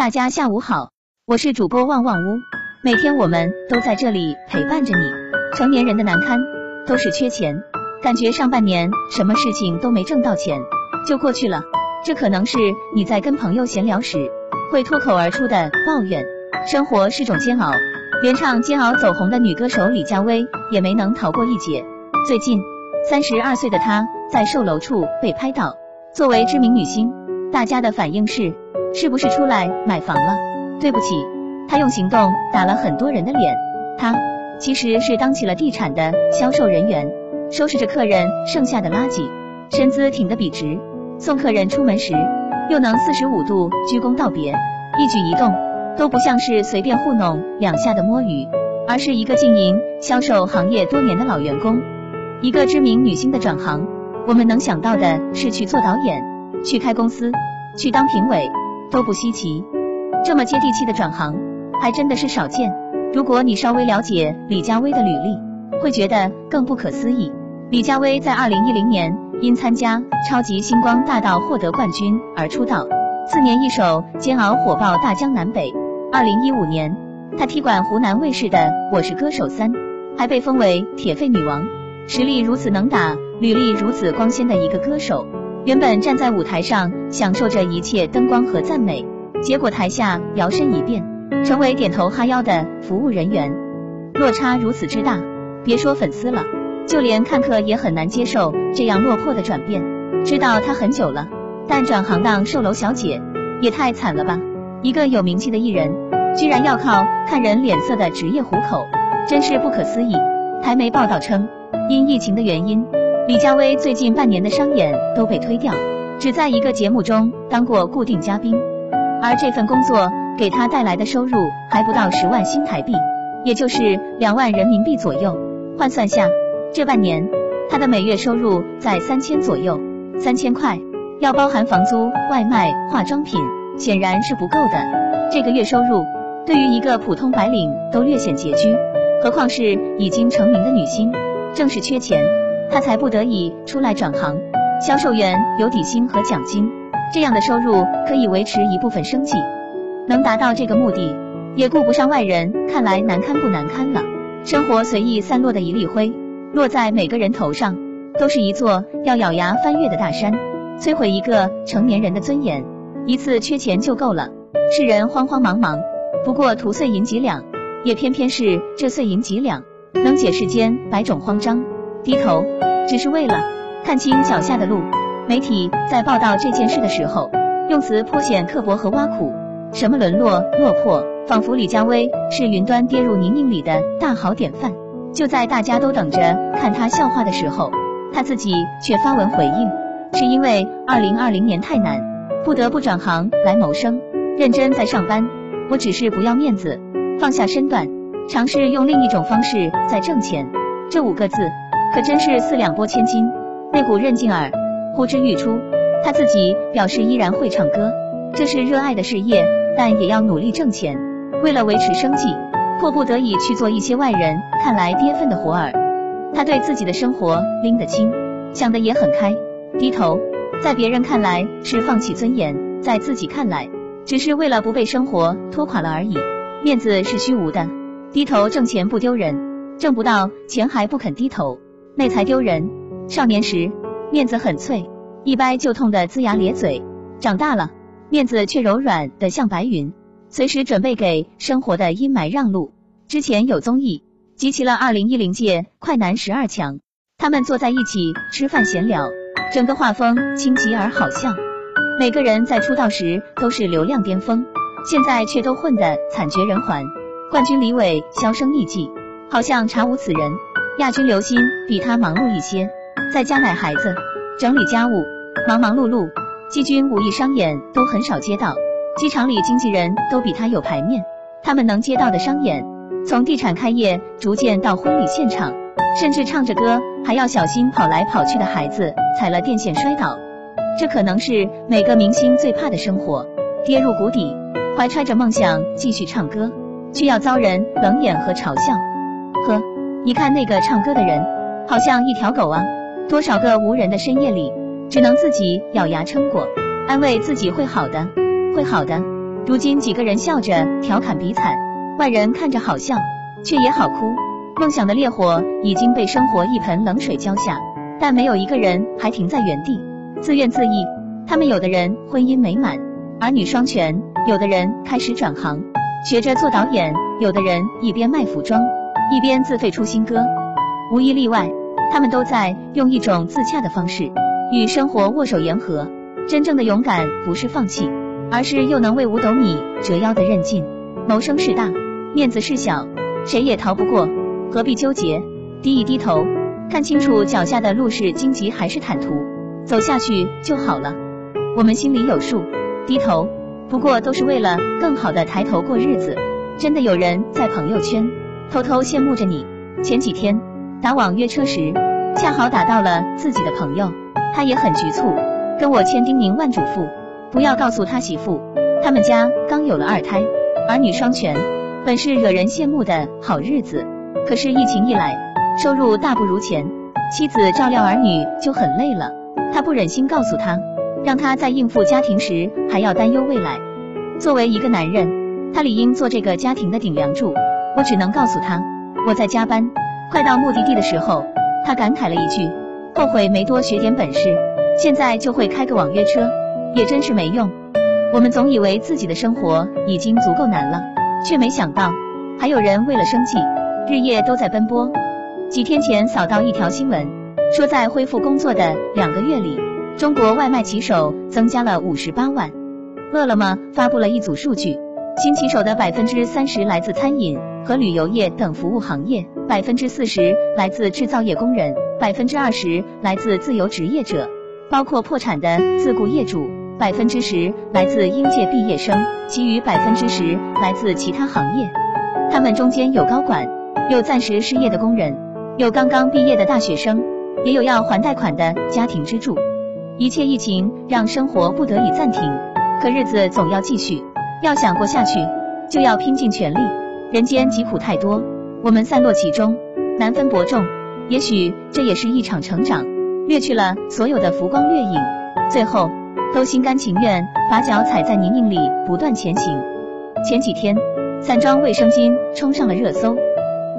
大家下午好，我是主播旺旺屋，每天我们都在这里陪伴着你。成年人的难堪都是缺钱，感觉上半年什么事情都没挣到钱就过去了，这可能是你在跟朋友闲聊时会脱口而出的抱怨。生活是种煎熬，连唱《煎熬》走红的女歌手李佳薇也没能逃过一劫。最近，三十二岁的她在售楼处被拍到，作为知名女星，大家的反应是。是不是出来买房了？对不起，他用行动打了很多人的脸。他其实是当起了地产的销售人员，收拾着客人剩下的垃圾，身姿挺得笔直，送客人出门时又能四十五度鞠躬道别，一举一动都不像是随便糊弄两下的摸鱼，而是一个经营销售行业多年的老员工。一个知名女星的转行，我们能想到的是去做导演，去开公司，去当评委。都不稀奇，这么接地气的转行还真的是少见。如果你稍微了解李佳薇的履历，会觉得更不可思议。李佳薇在二零一零年因参加《超级星光大道》获得冠军而出道，次年一首《煎熬》火爆大江南北。二零一五年，她踢馆湖南卫视的《我是歌手三》，还被封为铁肺女王。实力如此能打，履历如此光鲜的一个歌手。原本站在舞台上享受着一切灯光和赞美，结果台下摇身一变，成为点头哈腰的服务人员，落差如此之大，别说粉丝了，就连看客也很难接受这样落魄的转变。知道他很久了，但转行当售楼小姐也太惨了吧！一个有名气的艺人，居然要靠看人脸色的职业糊口，真是不可思议。台媒报道称，因疫情的原因。李佳薇最近半年的商演都被推掉，只在一个节目中当过固定嘉宾，而这份工作给她带来的收入还不到十万新台币，也就是两万人民币左右。换算下，这半年她的每月收入在三千左右，三千块要包含房租、外卖、化妆品，显然是不够的。这个月收入对于一个普通白领都略显拮据，何况是已经成名的女星，正是缺钱。他才不得已出来转行，销售员有底薪和奖金，这样的收入可以维持一部分生计，能达到这个目的，也顾不上外人看来难堪不难堪了。生活随意散落的一粒灰，落在每个人头上，都是一座要咬牙翻越的大山，摧毁一个成年人的尊严。一次缺钱就够了，世人慌慌忙忙，不过图碎银几两，也偏偏是这碎银几两，能解世间百种慌张。低头，只是为了看清脚下的路。媒体在报道这件事的时候，用词颇显刻薄和挖苦，什么沦落落魄，仿佛李佳薇是云端跌入泥泞里的大好典范。就在大家都等着看他笑话的时候，他自己却发文回应，是因为二零二零年太难，不得不转行来谋生，认真在上班。我只是不要面子，放下身段，尝试用另一种方式在挣钱。这五个字。可真是四两拨千斤，那股韧劲儿呼之欲出。他自己表示依然会唱歌，这是热爱的事业，但也要努力挣钱。为了维持生计，迫不得已去做一些外人看来跌份的活儿。他对自己的生活拎得清，想得也很开。低头，在别人看来是放弃尊严，在自己看来，只是为了不被生活拖垮了而已。面子是虚无的，低头挣钱不丢人，挣不到钱还不肯低头。那才丢人。少年时面子很脆，一掰就痛的龇牙咧嘴；长大了，面子却柔软的像白云，随时准备给生活的阴霾让路。之前有综艺集齐了二零一零届快男十二强，他们坐在一起吃饭闲聊，整个画风清奇而好笑。每个人在出道时都是流量巅峰，现在却都混得惨绝人寰。冠军李伟销声匿迹，好像查无此人。亚军刘鑫比他忙碌一些，在家奶孩子、整理家务，忙忙碌碌。季军武艺商演都很少接到，机场里经纪人都比他有排面。他们能接到的商演，从地产开业，逐渐到婚礼现场，甚至唱着歌还要小心跑来跑去的孩子踩了电线摔倒。这可能是每个明星最怕的生活，跌入谷底，怀揣着梦想继续唱歌，却要遭人冷眼和嘲笑。呵。一看那个唱歌的人，好像一条狗啊！多少个无人的深夜里，只能自己咬牙撑过，安慰自己会好的，会好的。如今几个人笑着调侃比惨，外人看着好笑，却也好哭。梦想的烈火已经被生活一盆冷水浇下，但没有一个人还停在原地，自怨自艾。他们有的人婚姻美满，儿女双全；有的人开始转行，学着做导演；有的人一边卖服装，一边自费出新歌。无一例外，他们都在用一种自洽的方式与生活握手言和。真正的勇敢不是放弃。而是又能为五斗米折腰的韧劲。谋生事大，面子事小，谁也逃不过，何必纠结？低一低头，看清楚脚下的路是荆棘还是坦途，走下去就好了。我们心里有数，低头不过都是为了更好的抬头过日子。真的有人在朋友圈偷偷羡慕着你。前几天打网约车时，恰好打到了自己的朋友，他也很局促，跟我千叮咛万嘱咐。不要告诉他媳妇，他们家刚有了二胎，儿女双全，本是惹人羡慕的好日子。可是疫情一来，收入大不如前，妻子照料儿女就很累了。他不忍心告诉他，让他在应付家庭时还要担忧未来。作为一个男人，他理应做这个家庭的顶梁柱。我只能告诉他，我在加班。快到目的地的时候，他感慨了一句，后悔没多学点本事，现在就会开个网约车。也真是没用。我们总以为自己的生活已经足够难了，却没想到还有人为了生计，日夜都在奔波。几天前扫到一条新闻，说在恢复工作的两个月里，中国外卖骑手增加了五十八万。饿了么发布了一组数据，新骑手的百分之三十来自餐饮和旅游业等服务行业，百分之四十来自制造业工人，百分之二十来自自由职业者，包括破产的自雇业主。百分之十来自应届毕业生，其余百分之十来自其他行业。他们中间有高管，有暂时失业的工人，有刚刚毕业的大学生，也有要还贷款的家庭支柱。一切疫情让生活不得已暂停，可日子总要继续。要想过下去，就要拼尽全力。人间疾苦太多，我们散落其中，难分伯仲。也许这也是一场成长，掠去了所有的浮光掠影，最后。都心甘情愿把脚踩在泥泞里不断前行。前几天，散装卫生巾冲上了热搜。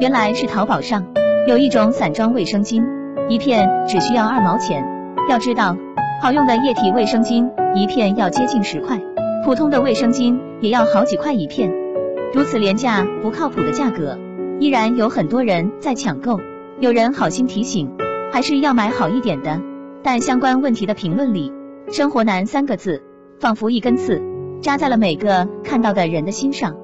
原来是淘宝上有一种散装卫生巾，一片只需要二毛钱。要知道，好用的液体卫生巾一片要接近十块，普通的卫生巾也要好几块一片。如此廉价不靠谱的价格，依然有很多人在抢购。有人好心提醒，还是要买好一点的。但相关问题的评论里。生活难三个字，仿佛一根刺扎在了每个看到的人的心上。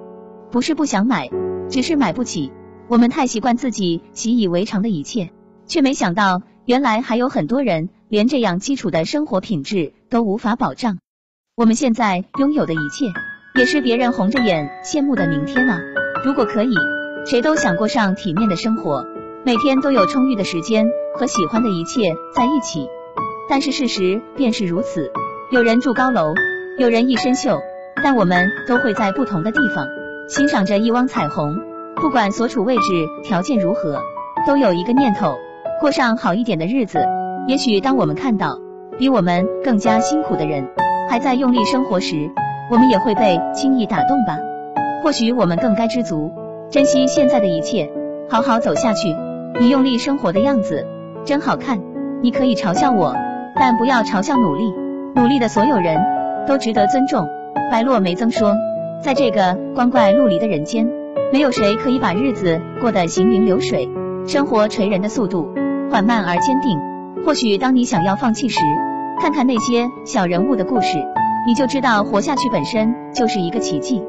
不是不想买，只是买不起。我们太习惯自己习以为常的一切，却没想到原来还有很多人连这样基础的生活品质都无法保障。我们现在拥有的一切，也是别人红着眼羡慕的明天啊！如果可以，谁都想过上体面的生活，每天都有充裕的时间和喜欢的一切在一起。但是事实便是如此，有人住高楼，有人一身锈，但我们都会在不同的地方欣赏着一汪彩虹。不管所处位置条件如何，都有一个念头，过上好一点的日子。也许当我们看到比我们更加辛苦的人还在用力生活时，我们也会被轻易打动吧。或许我们更该知足，珍惜现在的一切，好好走下去。你用力生活的样子真好看，你可以嘲笑我。但不要嘲笑努力，努力的所有人都值得尊重。白落梅曾说，在这个光怪陆离的人间，没有谁可以把日子过得行云流水。生活锤人的速度缓慢而坚定。或许当你想要放弃时，看看那些小人物的故事，你就知道活下去本身就是一个奇迹。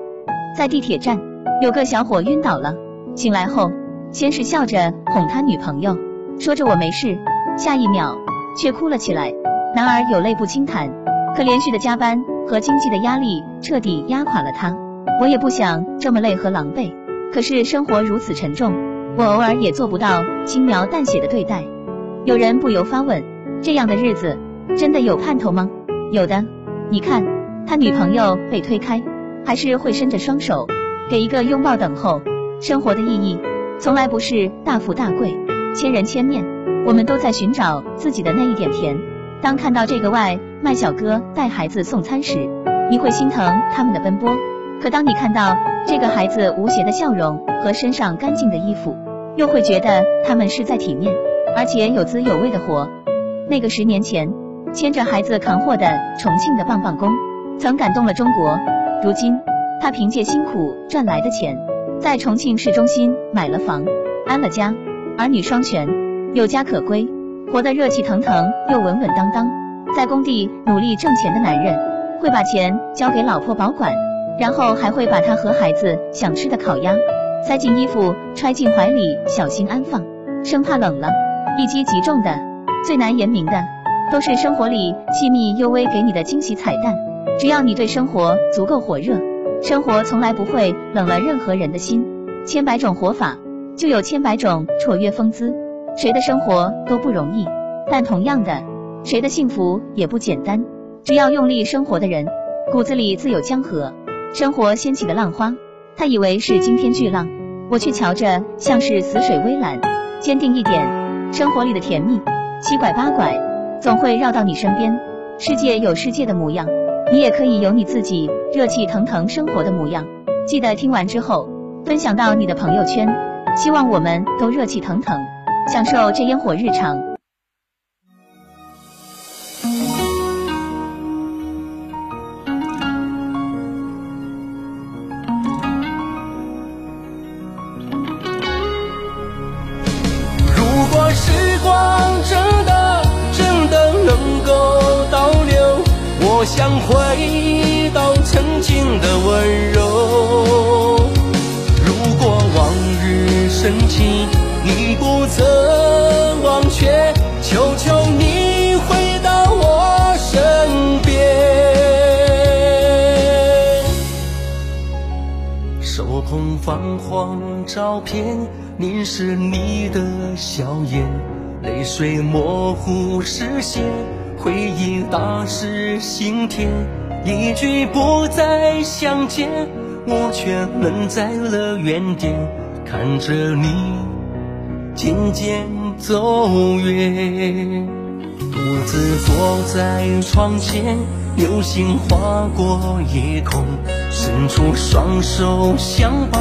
在地铁站，有个小伙晕倒了，醒来后先是笑着哄他女朋友，说着我没事，下一秒。却哭了起来。男儿有泪不轻弹，可连续的加班和经济的压力彻底压垮了他。我也不想这么累和狼狈，可是生活如此沉重，我偶尔也做不到轻描淡写的对待。有人不由发问：这样的日子真的有盼头吗？有的，你看他女朋友被推开，还是会伸着双手给一个拥抱等候。生活的意义从来不是大富大贵、千人千面。我们都在寻找自己的那一点甜。当看到这个外卖小哥带孩子送餐时，你会心疼他们的奔波，可当你看到这个孩子无邪的笑容和身上干净的衣服，又会觉得他们是在体面而且有滋有味的活。那个十年前牵着孩子扛货的重庆的棒棒工，曾感动了中国。如今，他凭借辛苦赚来的钱，在重庆市中心买了房，安了家，儿女双全，有家可归，活得热气腾腾又稳稳当当。在工地努力挣钱的男人，会把钱交给老婆保管，然后还会把他和孩子想吃的烤鸭塞进衣服，揣进怀里，小心安放，生怕冷了。一击即中的，最难言明的，都是生活里细密幽微给你的惊喜彩蛋。只要你对生活足够火热，生活从来不会冷了任何人的心。千百种活法，就有千百种绰约风姿。谁的生活都不容易，但同样的，谁的幸福也不简单。只要用力生活的人，骨子里自有江河。生活掀起的浪花，他以为是惊天巨浪，我却瞧着像是死水微澜。坚定一点，生活里的甜蜜，七拐八拐，总会绕到你身边。世界有世界的模样。你也可以有你自己热气腾腾生活的模样，记得听完之后分享到你的朋友圈，希望我们都热气腾腾，享受这烟火日常。想回到曾经的温柔。如果往日深情你不曾忘却，求求你回到我身边。手捧泛黄照片，凝视你的笑颜，泪水模糊视线。回忆打湿心田，一句不再相见，我却愣在了原点，看着你渐渐走远。独自坐在窗前，流星划过夜空，伸出双手想把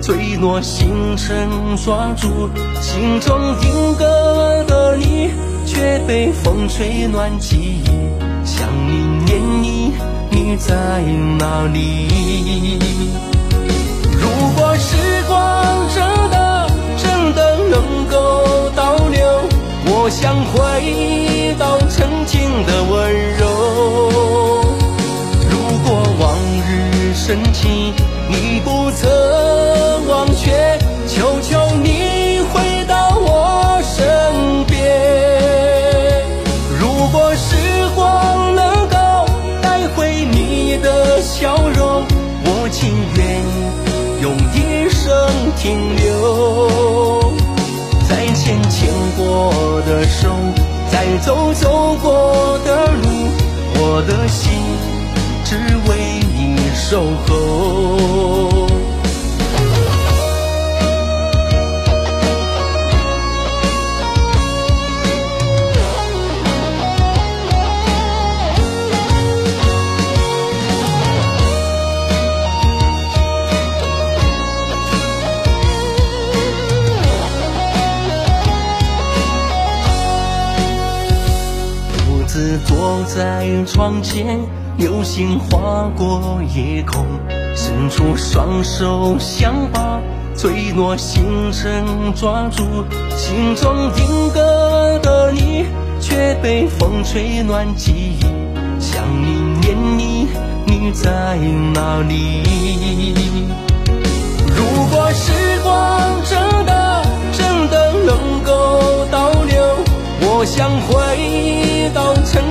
坠落星辰抓住，心中定格的你。却被风吹乱记忆，想你念你，你在哪里？如果时光真的真的能够倒流，我想回到曾经的温柔。如果往日深情你不曾忘却，求求你停留，在牵牵过的手，再走走过的路，我的心只为你守候。在窗前，流星划过夜空，伸出双手想把坠落星辰抓住，心中定格的你，却被风吹乱记忆，想你念你，你在哪里？如果时光真的真的能够倒流，我想回。到曾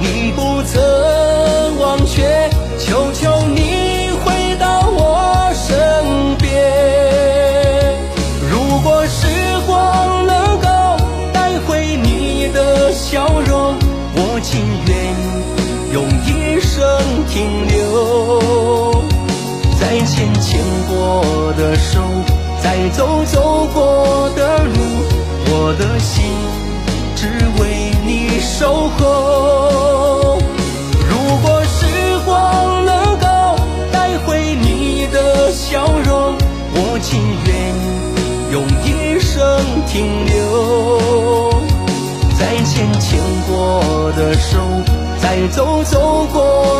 你不曾忘却求求你回到我身边如果时光能够带回你的笑容我情愿用一生停留再牵牵过的手再走走过的路我的心只为你守候。停留。再牵牵过的手再走走过